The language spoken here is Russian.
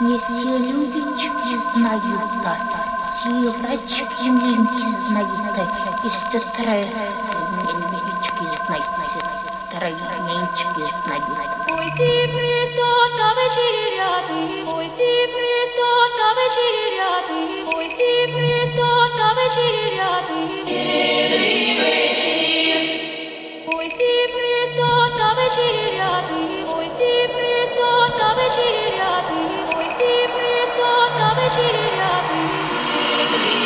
Не все людички знают, все врачки мленьки знают, и сестры ненечки знают, сестры ненечки знают. Ойсі Христос та вечеряти, Ойсі Христос та вечеряти, Ойсі Христос та вечеряти. Щедрий вечір. Ойсі Христос та вечеряти, Ойсі Христос та вечеряти, 起了杯。